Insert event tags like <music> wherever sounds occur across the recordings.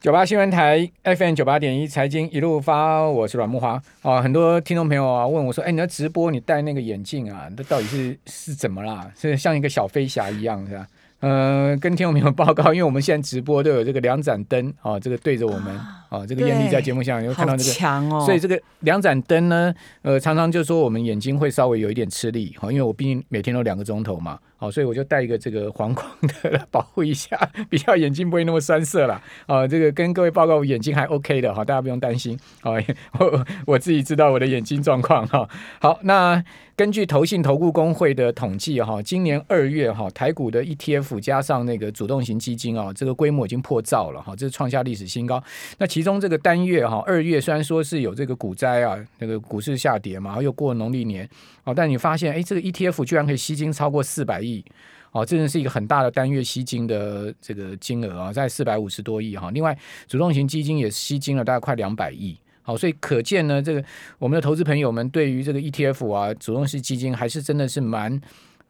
九八新闻台 FM 九八点一财经一路发，我是阮木华啊。很多听众朋友啊问我说：“哎，你的直播你戴那个眼镜啊，这到底是是怎么啦？是像一个小飞侠一样是吧？”呃，跟听众朋友报告，因为我们现在直播都有这个两盏灯啊，这个对着我们啊，这个艳丽在节目上有看到这个，强哦。所以这个两盏灯呢，呃，常常就说我们眼睛会稍微有一点吃力哈，因为我毕竟每天都两个钟头嘛。好，所以我就戴一个这个黄框的 <laughs> 来保护一下，比较眼睛不会那么酸涩了。啊，这个跟各位报告，我眼睛还 OK 的哈，大家不用担心。啊，我我自己知道我的眼睛状况哈。好，那根据投信投顾公会的统计哈，今年二月哈，台股的 ETF 加上那个主动型基金啊，这个规模已经破兆了哈，这是创下历史新高。那其中这个单月哈，二月虽然说是有这个股灾啊，那个股市下跌嘛，然后又过农历年。哦，但你发现，哎，这个 ETF 居然可以吸金超过四百亿，哦，这真是一个很大的单月吸金的这个金额啊，在四百五十多亿哈。另外，主动型基金也吸金了大概快两百亿，好，所以可见呢，这个我们的投资朋友们对于这个 ETF 啊，主动式基金还是真的是蛮。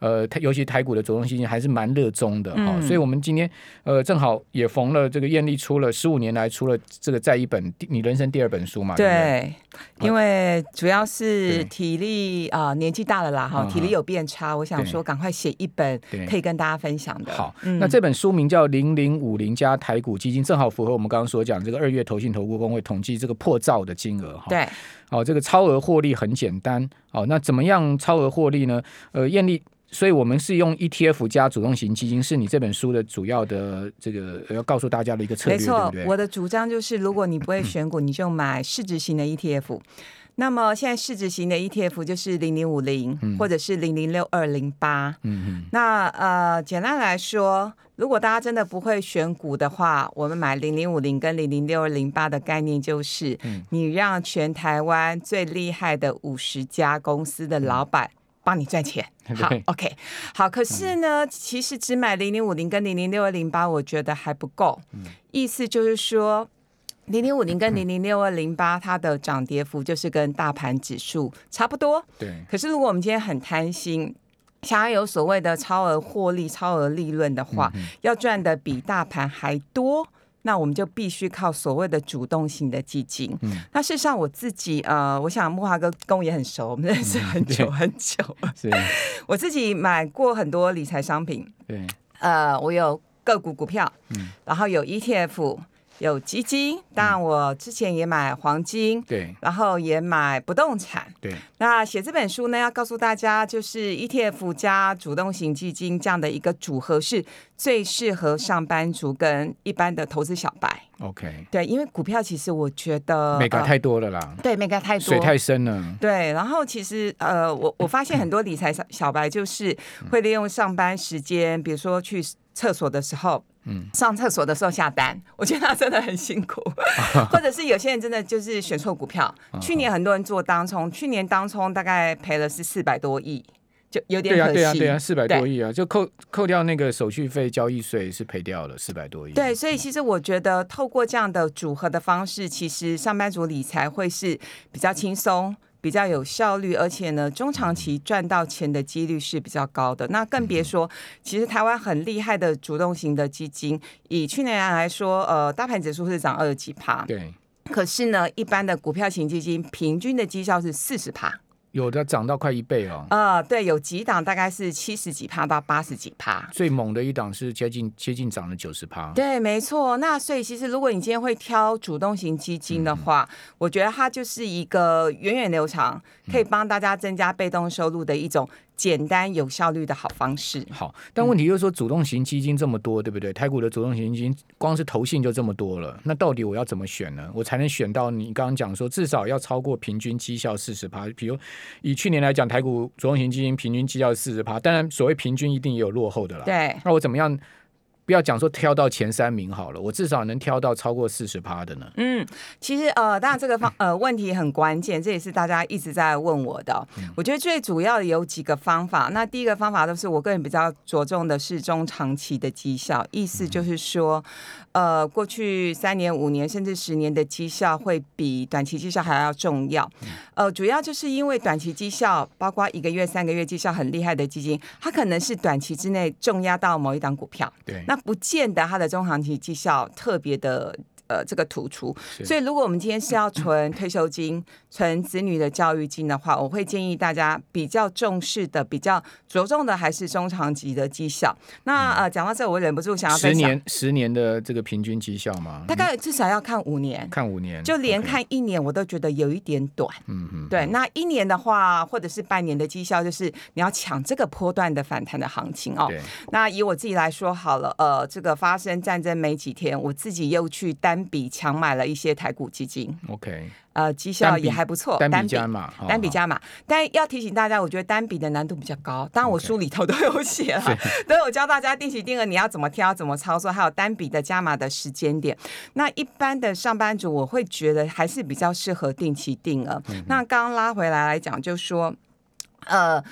呃，尤其台股的主动基金还是蛮热衷的哈、嗯哦，所以我们今天呃正好也逢了这个艳丽出了十五年来出了这个在一本你人生第二本书嘛，对，对因为主要是体力啊、呃、年纪大了啦哈，体力有变差，我想说赶快写一本可以跟大家分享的。好，嗯、那这本书名叫《零零五零加台股基金》，正好符合我们刚刚所讲这个二月投信投顾工会统计这个破兆的金额哈。对，好、哦，这个超额获利很简单，好、哦，那怎么样超额获利呢？呃，艳丽。所以，我们是用 ETF 加主动型基金，是你这本书的主要的这个要告诉大家的一个策略，没错，对不对？我的主张就是，如果你不会选股，你就买市值型的 ETF。那么，现在市值型的 ETF 就是零零五零，或者是零零六二零八。嗯嗯。那呃，简单来说，如果大家真的不会选股的话，我们买零零五零跟零零六二零八的概念就是，你让全台湾最厉害的五十家公司的老板。帮你赚钱，<laughs> 好，OK，好。可是呢，其实只买零零五零跟零零六二零八，我觉得还不够。意思就是说，零零五零跟零零六二零八，它的涨跌幅就是跟大盘指数差不多。对。可是如果我们今天很贪心，想要有所谓的超额获利、超额利润的话，要赚的比大盘还多。那我们就必须靠所谓的主动性的基金。嗯，那事实上我自己呃，我想木华哥跟我也很熟，我们认识很久很久。是，<laughs> 我自己买过很多理财商品。对，呃，我有个股股票，嗯，然后有 ETF。有基金，当然我之前也买黄金，对，然后也买不动产，对。那写这本书呢，要告诉大家，就是 ETF 加主动型基金这样的一个组合是最适合上班族跟一般的投资小白。OK，对，因为股票其实我觉得眉角太多了啦，呃、对，眉角太多，水太深了。对，然后其实呃，我 <coughs> 我发现很多理财小小白就是会利用上班时间，比如说去厕所的时候。嗯，上厕所的时候下单，我觉得他真的很辛苦。<laughs> 或者是有些人真的就是选错股票。去年很多人做当冲，去年当冲大概赔了是四百多亿，就有点可惜。对啊，对啊，对啊，四百多亿啊，就扣扣掉那个手续费、交易税是赔掉了四百多亿。对，所以其实我觉得透过这样的组合的方式，其实上班族理财会是比较轻松。比较有效率，而且呢，中长期赚到钱的几率是比较高的。那更别说，其实台湾很厉害的主动型的基金，以去年来说，呃，大盘指数是涨二十几趴，对。可是呢，一般的股票型基金平均的绩效是四十趴。有的涨到快一倍哦。啊、呃，对，有几档大概是七十几趴到八十几趴，最猛的一档是接近接近涨了九十趴。对，没错。那所以其实如果你今天会挑主动型基金的话，嗯、我觉得它就是一个源远流长，可以帮大家增加被动收入的一种。简单有效率的好方式。好，但问题就是说，主动型基金这么多，对不对？台股的主动型基金，光是投信就这么多了。那到底我要怎么选呢？我才能选到你刚刚讲说，至少要超过平均绩效四十趴。比如以去年来讲，台股主动型基金平均绩效四十趴，当然所谓平均一定也有落后的啦。对，那我怎么样？不要讲说挑到前三名好了，我至少能挑到超过四十趴的呢。嗯，其实呃，当然这个方呃问题很关键，这也是大家一直在问我的。嗯、我觉得最主要的有几个方法。那第一个方法都是我个人比较着重的是中长期的绩效，意思就是说，嗯、呃，过去三年、五年甚至十年的绩效会比短期绩效还要重要。嗯、呃，主要就是因为短期绩效，包括一个月、三个月绩效很厉害的基金，它可能是短期之内重压到某一档股票。对，那不见得它的中长期绩效特别的呃这个突出。所以如果我们今天是要存退休金、存子女的教育金的话，我会建议大家比较重视的、比较着重的还是中长期的绩效。那呃讲到这，我忍不住想要分享十年十年的这个平均绩效吗？大概至少要看五年，看五年，就连看一年我都觉得有一点短。嗯嗯，对，那一年的话，或者是半年的绩效，就是你要抢这个波段的反弹的行情哦。那以我自己来说好了，呃，这个发生战争没几天，我自己又去单笔强买了一些台股基金。OK。呃，绩效也还不错，单笔加码，单笔加码。但要提醒大家，我觉得单笔的难度比较高。当然，我书里头都有写了，<laughs> 都有教大家定期定额你要怎么挑、怎么操作，还有单笔的加码的时间点。那一般的上班族，我会觉得还是比较适合定期定额。嗯、那刚刚拉回来来讲，就说，呃。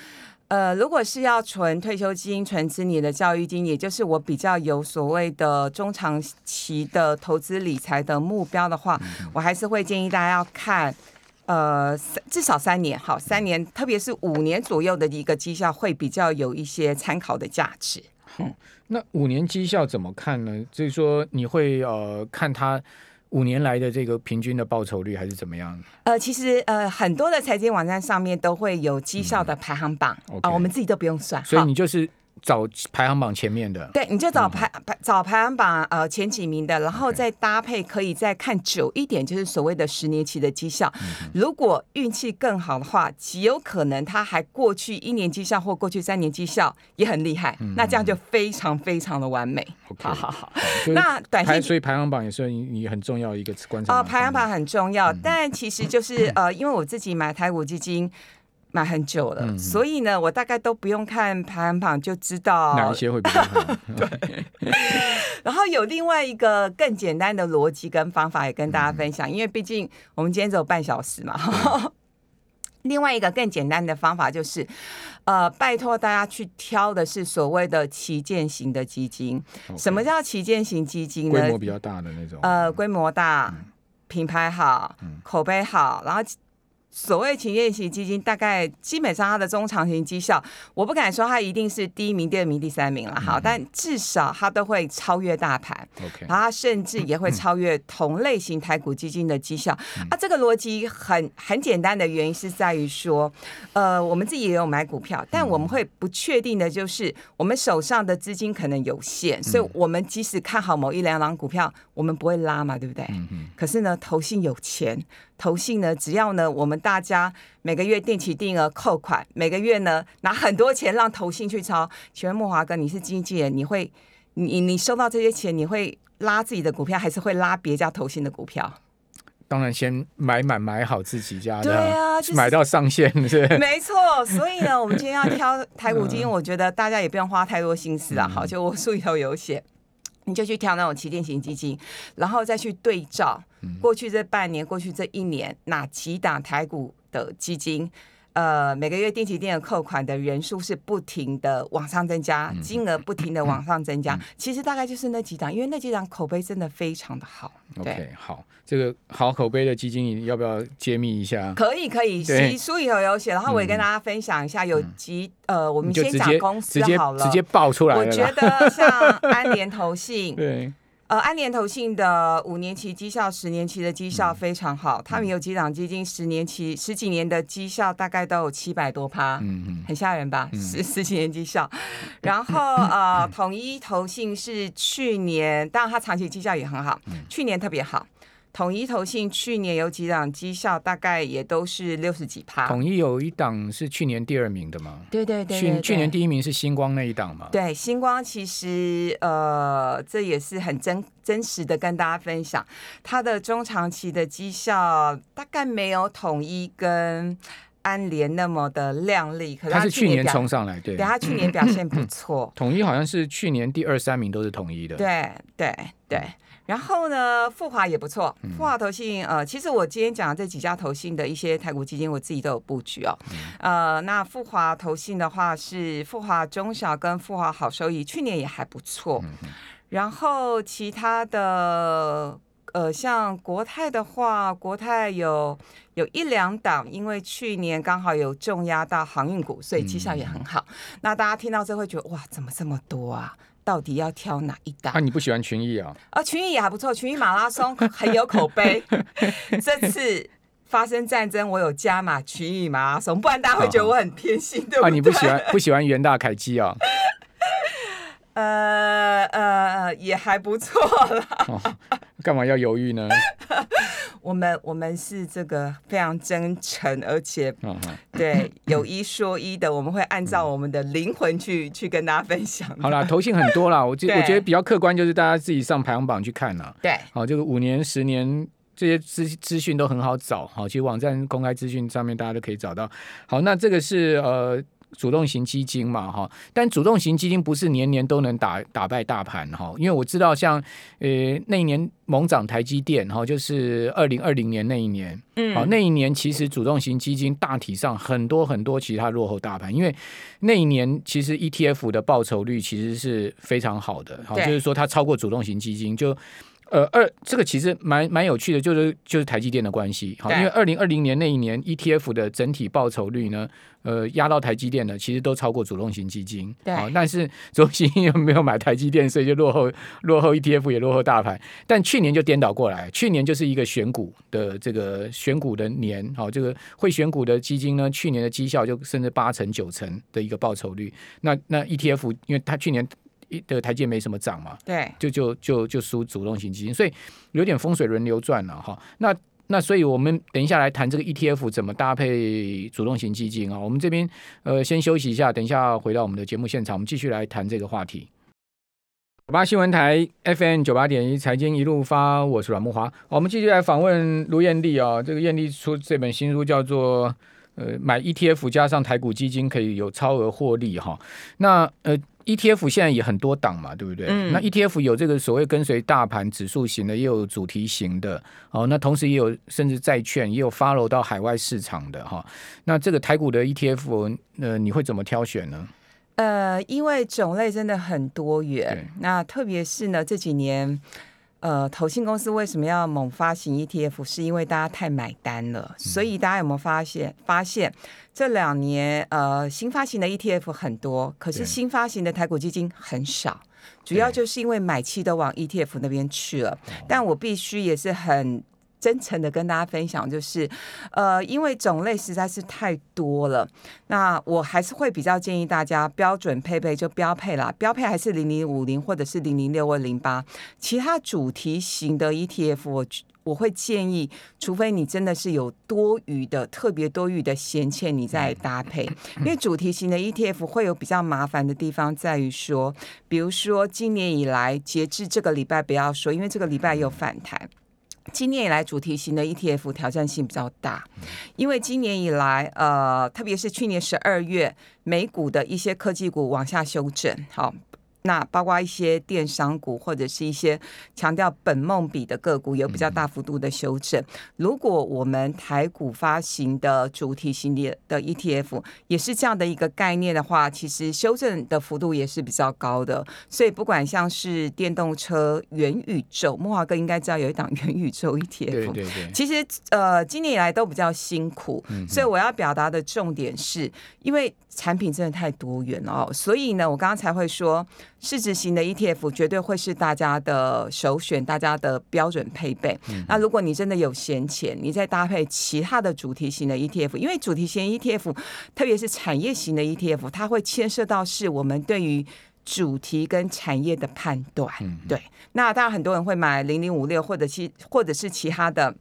呃，如果是要存退休金、存子女的教育金，也就是我比较有所谓的中长期的投资理财的目标的话，嗯、我还是会建议大家要看，呃，至少三年，好，三年，特别是五年左右的一个绩效，会比较有一些参考的价值。嗯，那五年绩效怎么看呢？就是说，你会呃看它。五年来的这个平均的报酬率还是怎么样？呃，其实呃，很多的财经网站上面都会有绩效的排行榜啊、嗯 okay 呃，我们自己都不用算，所以你就是。找排行榜前面的，对，你就找排排、嗯、找排行榜呃前几名的，然后再搭配可以再看久一点，就是所谓的十年期的绩效。嗯、如果运气更好的话，极有可能他还过去一年绩效或过去三年绩效也很厉害，嗯、那这样就非常非常的完美。好好好，那短线所以排行榜也是你很重要一个观察。哦、呃，排行榜很重要，嗯、但其实就是呃，因为我自己买台股基金。买很久了，嗯、所以呢，我大概都不用看排行榜就知道哪一些会比较好。<laughs> 对，<laughs> 然后有另外一个更简单的逻辑跟方法也跟大家分享，嗯、因为毕竟我们今天只有半小时嘛。嗯、<laughs> 另外一个更简单的方法就是，呃，拜托大家去挑的是所谓的旗舰型的基金。什么叫旗舰型基金呢？规模比较大的那种。呃，规模大，嗯、品牌好，嗯、口碑好，然后。所谓旗舰型基金，大概基本上它的中长型绩效，我不敢说它一定是第一名、第二名、第三名了，好，但至少它都会超越大盘，OK，然后它甚至也会超越同类型台股基金的绩效。啊，这个逻辑很很简单的原因是在于说，呃，我们自己也有买股票，但我们会不确定的就是我们手上的资金可能有限，所以我们即使看好某一两档股票，我们不会拉嘛，对不对？可是呢，投信有钱。投信呢，只要呢，我们大家每个月定期定额扣款，每个月呢拿很多钱让投信去抄。请问莫华哥，你是经纪人，你会你你收到这些钱，你会拉自己的股票，还是会拉别家投信的股票？当然先买满买好自己家的，对啊，就是、买到上限是。<laughs> 没错，所以呢，我们今天要挑台股基金，我觉得大家也不用花太多心思啊。好，就我书里头有写。你就去挑那种旗舰型基金，然后再去对照过去这半年、过去这一年哪几档台股的基金。呃，每个月定期定额扣款的人数是不停的往上增加，金额不停的往上增加。其实大概就是那几档，因为那几档口碑真的非常的好。OK，好，这个好口碑的基金，你要不要揭秘一下？可以，可以，书书里头有写，然后我也跟大家分享一下，有几呃，我们先讲公司好了，直接爆出来。我觉得像安联投信，<laughs> 对。呃，安联投信的五年期绩效、十年期的绩效非常好。嗯、他们有几档基金，十年期、十几年的绩效大概都有七百多趴，嗯嗯，很吓人吧？嗯、十十几年绩效。然后呃，<laughs> 统一投信是去年，当然它长期绩效也很好，嗯、去年特别好。统一投信去年有几档绩效，大概也都是六十几趴。统一有一档是去年第二名的吗？对对对，对，去去年第一名是星光那一档嘛？对，星光其实呃，这也是很真真实的跟大家分享，它的中长期的绩效大概没有统一跟安联那么的亮丽。可是它是去年冲上来，对，对，它去年表现不错。<coughs> 统一好像是去年第二三名都是统一的，对对对。然后呢，富华也不错。富华投信，呃，其实我今天讲的这几家投信的一些台股基金，我自己都有布局哦。呃，那富华投信的话是富华中小跟富华好收益，去年也还不错。然后其他的，呃，像国泰的话，国泰有有一两档，因为去年刚好有重压到航运股，所以绩效也很好。那大家听到这会觉得哇，怎么这么多啊？到底要挑哪一档？啊，你不喜欢群益啊？啊，群益也还不错，群益马拉松很有口碑。<laughs> 这次发生战争，我有加码群益马拉松，不然大家会觉得我很偏心，对不对？啊，你不喜欢不喜欢元大凯基啊？<laughs> 呃呃，也还不错啦。哦，干嘛要犹豫呢？<laughs> 我们我们是这个非常真诚，而且对有一说一的，我们会按照我们的灵魂去去跟大家分享。好啦，投信很多啦，我觉 <laughs> 我觉得比较客观，就是大家自己上排行榜去看啦。对，好，这个五年、十年这些资资讯都很好找。好，其实网站公开资讯上面大家都可以找到。好，那这个是呃。主动型基金嘛，哈，但主动型基金不是年年都能打打败大盘哈，因为我知道像呃那一年猛涨台积电哈，就是二零二零年那一年，嗯，好，那一年其实主动型基金大体上很多很多其他落后大盘，因为那一年其实 ETF 的报酬率其实是非常好的，好，就是说它超过主动型基金就。呃，二这个其实蛮蛮有趣的，就是就是台积电的关系，好，因为二零二零年那一年 ETF 的整体报酬率呢，呃，压到台积电的其实都超过主动型基金，对，但是主动型又没有买台积电，所以就落后落后 ETF 也落后大盘，但去年就颠倒过来，去年就是一个选股的这个选股的年，好，这个会选股的基金呢，去年的绩效就甚至八成九成的一个报酬率，那那 ETF 因为它去年。一的台阶没什么涨嘛，对，就就就就输主动型基金，所以有点风水轮流转了哈。那那所以我们等一下来谈这个 ETF 怎么搭配主动型基金啊。我们这边呃先休息一下，等一下回到我们的节目现场，我们继续来谈这个话题。九八新闻台 FM 九八点一财经一路发，我是阮木华。我们继续来访问卢艳丽啊，这个艳丽出这本新书叫做呃买 ETF 加上台股基金可以有超额获利哈。那呃。ETF 现在也很多档嘛，对不对？嗯、那 ETF 有这个所谓跟随大盘指数型的，也有主题型的哦。那同时也有甚至债券，也有 follow 到海外市场的哈、哦。那这个台股的 ETF，呃，你会怎么挑选呢？呃，因为种类真的很多元。那特别是呢，这几年。呃，投信公司为什么要猛发行 ETF？是因为大家太买单了。所以大家有没有发现？发现这两年呃新发行的 ETF 很多，可是新发行的台股基金很少，主要就是因为买气都往 ETF 那边去了。但我必须也是很。真诚的跟大家分享，就是，呃，因为种类实在是太多了，那我还是会比较建议大家标准配备就标配啦，标配还是零零五零或者是零零六或零八，其他主题型的 ETF，我我会建议，除非你真的是有多余的特别多余的闲钱，你再搭配，<laughs> 因为主题型的 ETF 会有比较麻烦的地方在于说，比如说今年以来截至这个礼拜不要说，因为这个礼拜有反弹。今年以来，主题型的 ETF 挑战性比较大，因为今年以来，呃，特别是去年十二月，美股的一些科技股往下修正，好。那包括一些电商股或者是一些强调本梦比的个股有比较大幅度的修正。如果我们台股发行的主题型的的 ETF 也是这样的一个概念的话，其实修正的幅度也是比较高的。所以不管像是电动车、元宇宙，莫华哥应该知道有一档元宇宙 ETF。对对对。其实呃，今年以来都比较辛苦，所以我要表达的重点是因为产品真的太多元了哦，所以呢，我刚刚才会说。市值型的 ETF 绝对会是大家的首选，大家的标准配备。嗯、那如果你真的有闲钱，你再搭配其他的主题型的 ETF，因为主题型 ETF，特别是产业型的 ETF，它会牵涉到是我们对于主题跟产业的判断。嗯、对，那当然很多人会买零零五六或者其或者是其他的。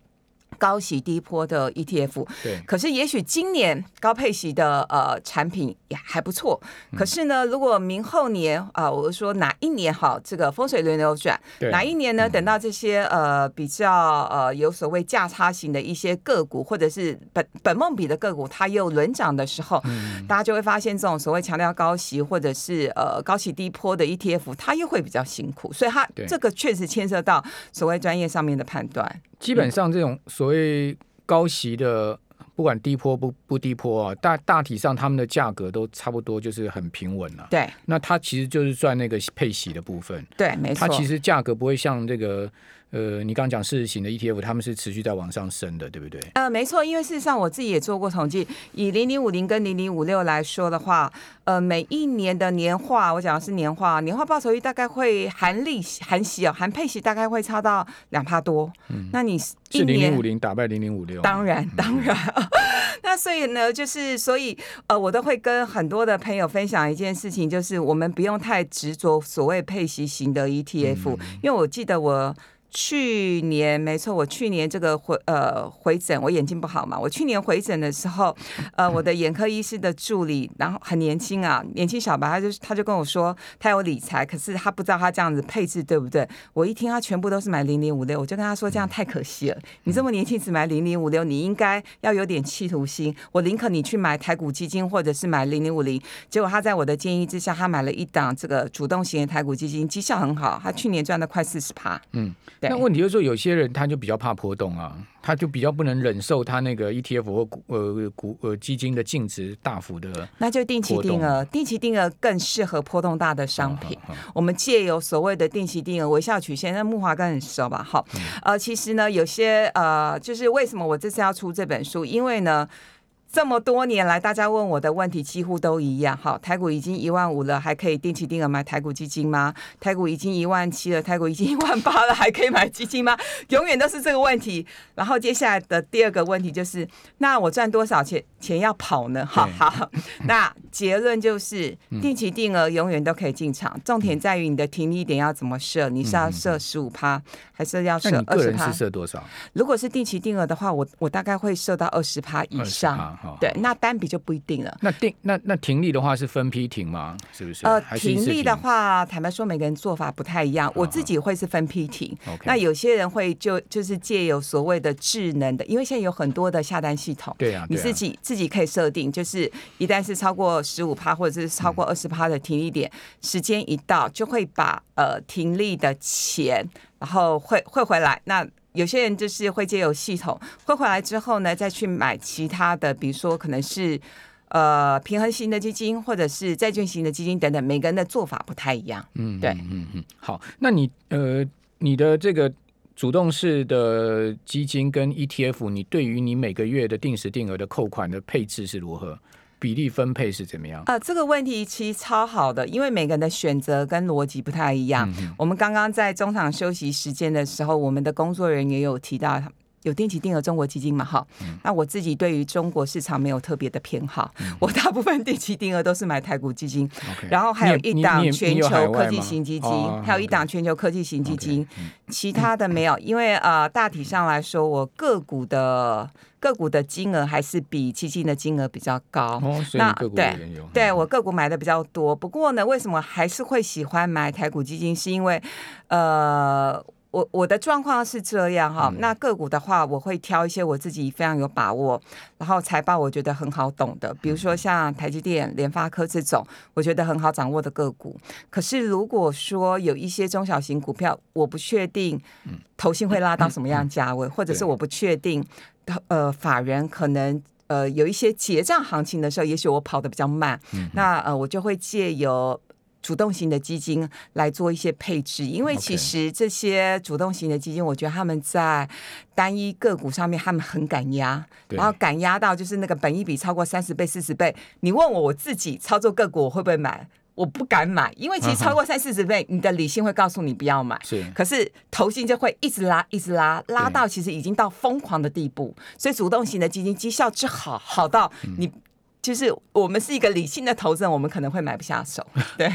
高息低波的 ETF，对，可是也许今年高配息的呃产品也还不错。可是呢，如果明后年啊、呃，我说哪一年好，这个风水轮流转，哪一年呢？等到这些呃比较呃有所谓价差型的一些个股，或者是本本梦比的个股，它又轮涨的时候，嗯、大家就会发现这种所谓强调高息或者是呃高息低波的 ETF，它又会比较辛苦。所以它这个确实牵涉到所谓专业上面的判断。基本上这种所谓高息的，不管低坡不不低坡啊，大大体上他们的价格都差不多，就是很平稳了。对，那它其实就是赚那个配息的部分。对，没错。它其实价格不会像这个呃，你刚刚讲市值型的 ETF，他们是持续在往上升的，对不对？呃，没错，因为事实上我自己也做过统计，以零零五零跟零零五六来说的话，呃，每一年的年化，我讲的是年化，年化报酬率大概会含利息、含息哦，含配息大概会差到两帕多。嗯，那你是零零五零打败零零五六？当然，当然。嗯、<laughs> 那所以呢，就是所以呃，我都会跟很多的朋友分享一件事情，就是我们不用太执着所谓配息型的 ETF，、嗯、因为我记得我。去年没错，我去年这个回呃回诊，我眼睛不好嘛。我去年回诊的时候，呃，我的眼科医师的助理，然后很年轻啊，年轻小白，他就他就跟我说，他有理财，可是他不知道他这样子配置对不对。我一听他全部都是买零零五六，我就跟他说这样太可惜了。你这么年轻只买零零五六，你应该要有点企图心。我宁可你去买台股基金或者是买零零五零。结果他在我的建议之下，他买了一档这个主动型的台股基金，绩效很好，他去年赚了快四十趴。嗯。那问题就是说，有些人他就比较怕波动啊，他就比较不能忍受他那个 ETF 或股呃股呃基金的净值大幅的，那就定期定额，定期定额更适合波动大的商品。哦、我们借由所谓的定期定额微笑曲线，那木华哥很熟吧？好，呃，其实呢，有些呃，就是为什么我这次要出这本书，因为呢。这么多年来，大家问我的问题几乎都一样。好，台股已经一万五了，还可以定期定额买台股基金吗？台股已经一万七了，台股已经 <laughs> 一万八了，还可以买基金吗？永远都是这个问题。然后接下来的第二个问题就是，那我赚多少钱钱要跑呢？好好，那结论就是，定期定额永远都可以进场，重点在于你的停利点要怎么设？你是要设十五趴，还是要设二十趴？个人是设多少？如果是定期定额的话，我我大概会设到二十趴以上。对，那单笔就不一定了。那定那那停利的话是分批停吗？是不是？呃，停利的话，坦白说，每个人做法不太一样。我自己会是分批停。那有些人会就就是借有所谓的智能的，因为现在有很多的下单系统。对啊。你自己自己可以设定，就是一旦是超过十五趴或者是超过二十趴的停利点，时间一到就会把呃停利的钱，然后汇汇回来。那有些人就是会借由系统汇回来之后呢，再去买其他的，比如说可能是呃平衡型的基金，或者是债券型的基金等等。每个人的做法不太一样。嗯，对，嗯嗯。好，那你呃你的这个主动式的基金跟 ETF，你对于你每个月的定时定额的扣款的配置是如何？比例分配是怎么样？啊、呃，这个问题其实超好的，因为每个人的选择跟逻辑不太一样。嗯、我们刚刚在中场休息时间的时候，我们的工作人员也有提到。有定期定额中国基金嘛？哈，那我自己对于中国市场没有特别的偏好，我大部分定期定额都是买台股基金，然后还有一档全球科技型基金，还有一档全球科技型基金，其他的没有，<coughs> 因为呃大体上来说，我个股的个股的金额还是比基金的金额比较高。那对对，我个股买的比较多，不过呢，为什么还是会喜欢买台股基金？是因为呃。我我的状况是这样哈，那个股的话，我会挑一些我自己非常有把握，然后财报我觉得很好懂的，比如说像台积电、联发科这种，我觉得很好掌握的个股。可是如果说有一些中小型股票，我不确定投信会拉到什么样价位，或者是我不确定呃法人可能呃有一些结账行情的时候，也许我跑得比较慢，那呃我就会借由。主动型的基金来做一些配置，因为其实这些主动型的基金，我觉得他们在单一个股上面他们很敢压，然后敢压到就是那个本一比超过三十倍、四十倍。你问我我自己操作个股我会不会买？我不敢买，因为其实超过三四十 <laughs> 倍，你的理性会告诉你不要买。是，可是投信就会一直拉，一直拉，拉到其实已经到疯狂的地步。所以主动型的基金绩效之好，好到你。嗯就是我们是一个理性的投资人，我们可能会买不下手。<laughs> 对，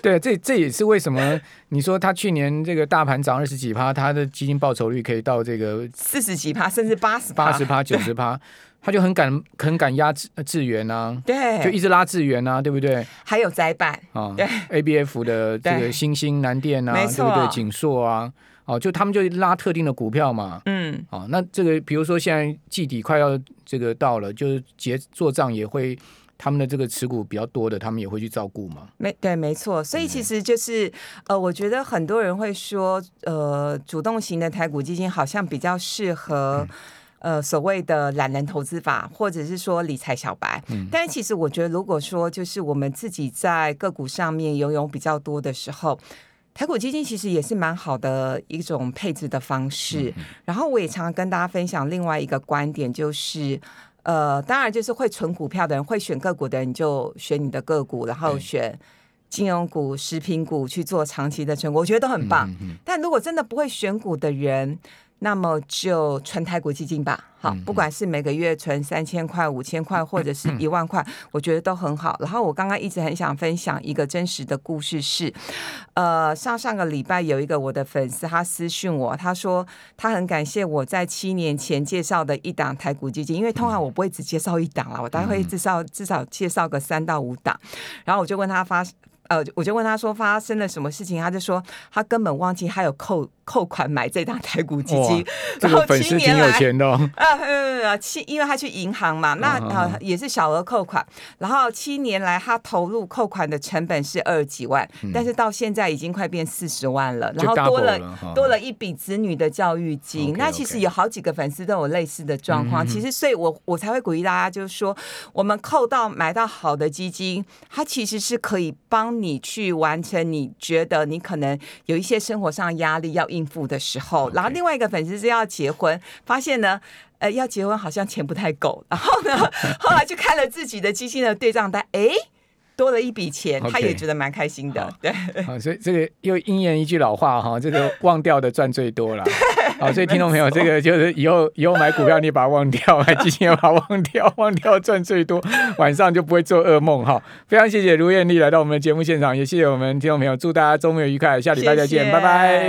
对，这这也是为什么你说他去年这个大盘涨二十几趴，他的基金报酬率可以到这个四十几趴，甚至八十八十趴、<laughs> 九十趴，他就很敢很敢压智智源啊，对，就一直拉智源啊，对不对？还有灾办啊，对，ABF 的这个新兴南电啊，对，对不对？景硕啊。哦，就他们就拉特定的股票嘛，嗯，哦，那这个比如说现在季底快要这个到了，就是结做账也会，他们的这个持股比较多的，他们也会去照顾嘛。没对，没错，所以其实就是、嗯、呃，我觉得很多人会说，呃，主动型的台股基金好像比较适合、嗯、呃所谓的懒人投资法，或者是说理财小白。嗯，但是其实我觉得，如果说就是我们自己在个股上面游泳比较多的时候。台股基金其实也是蛮好的一种配置的方式。嗯、然后我也常常跟大家分享另外一个观点，就是呃，当然就是会存股票的人，会选个股的人，你就选你的个股，然后选金融股、食品股去做长期的存股，我觉得都很棒。嗯、但如果真的不会选股的人，那么就存台股基金吧，好，不管是每个月存三千块、五千块，或者是一万块，我觉得都很好。然后我刚刚一直很想分享一个真实的故事是，呃，上上个礼拜有一个我的粉丝他私讯我，他说他很感谢我在七年前介绍的一档台股基金，因为通常我不会只介绍一档啦，我大概会至少至少介绍个三到五档，然后我就问他发。呃，我就问他说发生了什么事情，他就说他根本忘记他有扣扣款买这档台股基金，这个粉丝挺有钱的哦。啊，呃，七，因为他去银行嘛，那呃也是小额扣款，然后七年来他投入扣款的成本是二十几万，但是到现在已经快变四十万了，然后多了多了一笔子女的教育金。那其实有好几个粉丝都有类似的状况，其实所以我我才会鼓励大家，就是说我们扣到买到好的基金，它其实是可以帮。你去完成你觉得你可能有一些生活上压力要应付的时候，然后另外一个粉丝是要结婚，发现呢，呃，要结婚好像钱不太够，然后呢，<laughs> 后来就看了自己的基金的对账单，哎，多了一笔钱，他也觉得蛮开心的。对，好，所以这个又应验一句老话哈，这个忘掉的赚最多了。<laughs> <laughs> 好，<laughs> 所以听众朋友，这个就是以后以后买股票，你把它忘掉，买基金也把它忘掉，忘 <laughs> 掉赚最多，晚上就不会做噩梦哈。非常谢谢卢艳丽来到我们的节目现场，也谢谢我们听众朋友，祝大家周末愉快，下礼拜再见，谢谢拜拜。